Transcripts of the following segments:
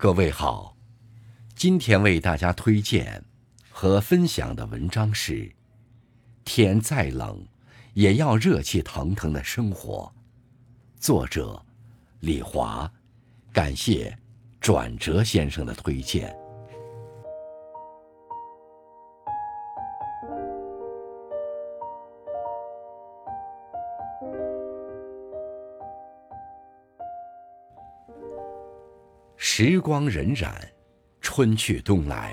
各位好，今天为大家推荐和分享的文章是《天再冷也要热气腾腾的生活》，作者李华，感谢转折先生的推荐。时光荏苒，春去冬来，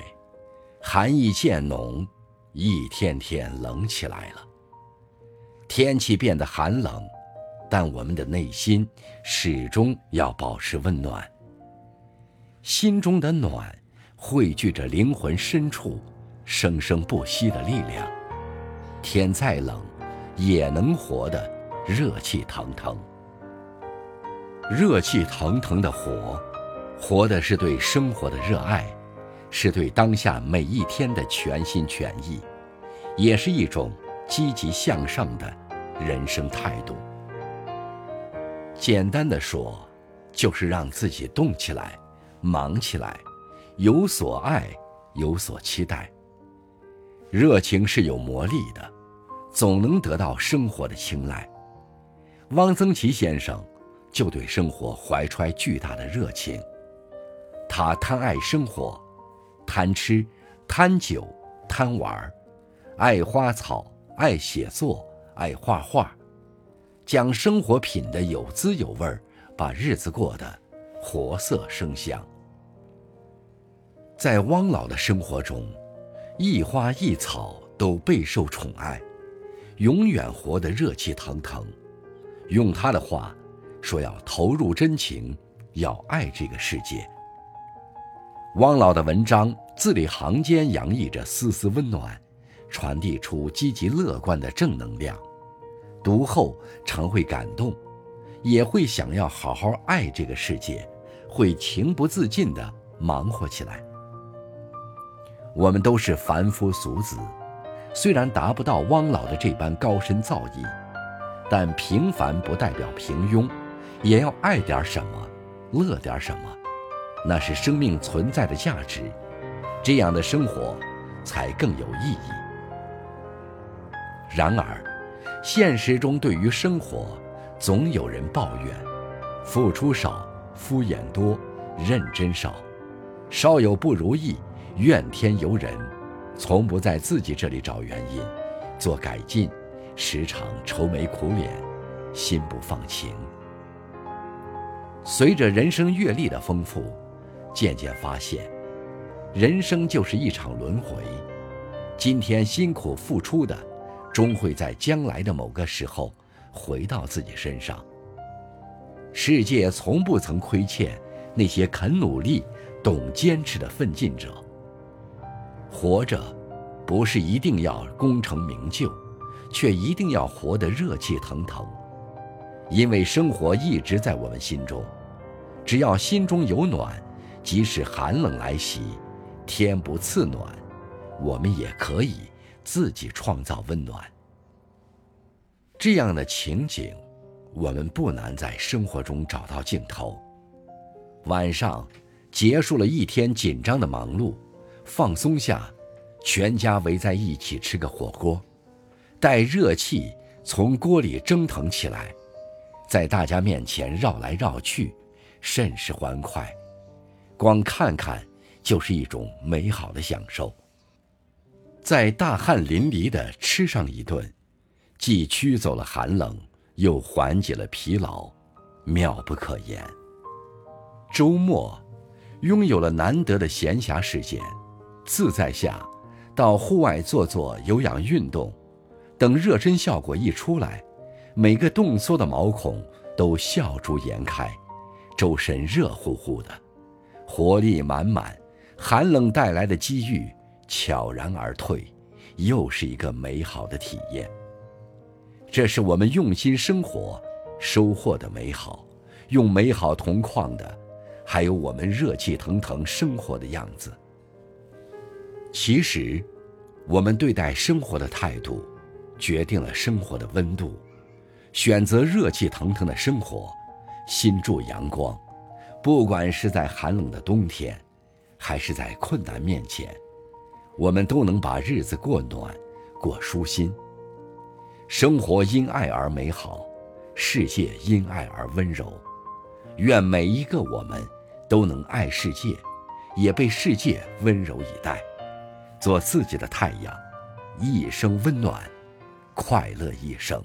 寒意渐浓，一天天冷起来了。天气变得寒冷，但我们的内心始终要保持温暖。心中的暖，汇聚着灵魂深处生生不息的力量。天再冷，也能活得热气腾腾。热气腾腾的活。活的是对生活的热爱，是对当下每一天的全心全意，也是一种积极向上的人生态度。简单的说，就是让自己动起来，忙起来，有所爱，有所期待。热情是有魔力的，总能得到生活的青睐。汪曾祺先生就对生活怀揣巨大的热情。他贪爱生活，贪吃，贪酒，贪玩爱花草，爱写作，爱画画，将生活品得有滋有味儿，把日子过得活色生香。在汪老的生活中，一花一草都备受宠爱，永远活得热气腾腾。用他的话说：“要投入真情，要爱这个世界。”汪老的文章字里行间洋溢着丝丝温暖，传递出积极乐观的正能量。读后常会感动，也会想要好好爱这个世界，会情不自禁地忙活起来。我们都是凡夫俗子，虽然达不到汪老的这般高深造诣，但平凡不代表平庸，也要爱点什么，乐点什么。那是生命存在的价值，这样的生活才更有意义。然而，现实中对于生活，总有人抱怨：付出少、敷衍多、认真少，稍有不如意，怨天尤人，从不在自己这里找原因、做改进，时常愁眉苦脸，心不放晴。随着人生阅历的丰富。渐渐发现，人生就是一场轮回。今天辛苦付出的，终会在将来的某个时候回到自己身上。世界从不曾亏欠那些肯努力、懂坚持的奋进者。活着，不是一定要功成名就，却一定要活得热气腾腾。因为生活一直在我们心中，只要心中有暖。即使寒冷来袭，天不赐暖，我们也可以自己创造温暖。这样的情景，我们不难在生活中找到镜头。晚上，结束了一天紧张的忙碌，放松下，全家围在一起吃个火锅，待热气从锅里蒸腾起来，在大家面前绕来绕去，甚是欢快。光看看就是一种美好的享受。在大汗淋漓的吃上一顿，既驱走了寒冷，又缓解了疲劳，妙不可言。周末，拥有了难得的闲暇时间，自在下，到户外做做有氧运动。等热身效果一出来，每个动缩的毛孔都笑逐颜开，周身热乎乎的。活力满满，寒冷带来的机遇悄然而退，又是一个美好的体验。这是我们用心生活收获的美好，用美好同框的，还有我们热气腾腾生活的样子。其实，我们对待生活的态度，决定了生活的温度。选择热气腾腾的生活，心住阳光。不管是在寒冷的冬天，还是在困难面前，我们都能把日子过暖，过舒心。生活因爱而美好，世界因爱而温柔。愿每一个我们都能爱世界，也被世界温柔以待，做自己的太阳，一生温暖，快乐一生。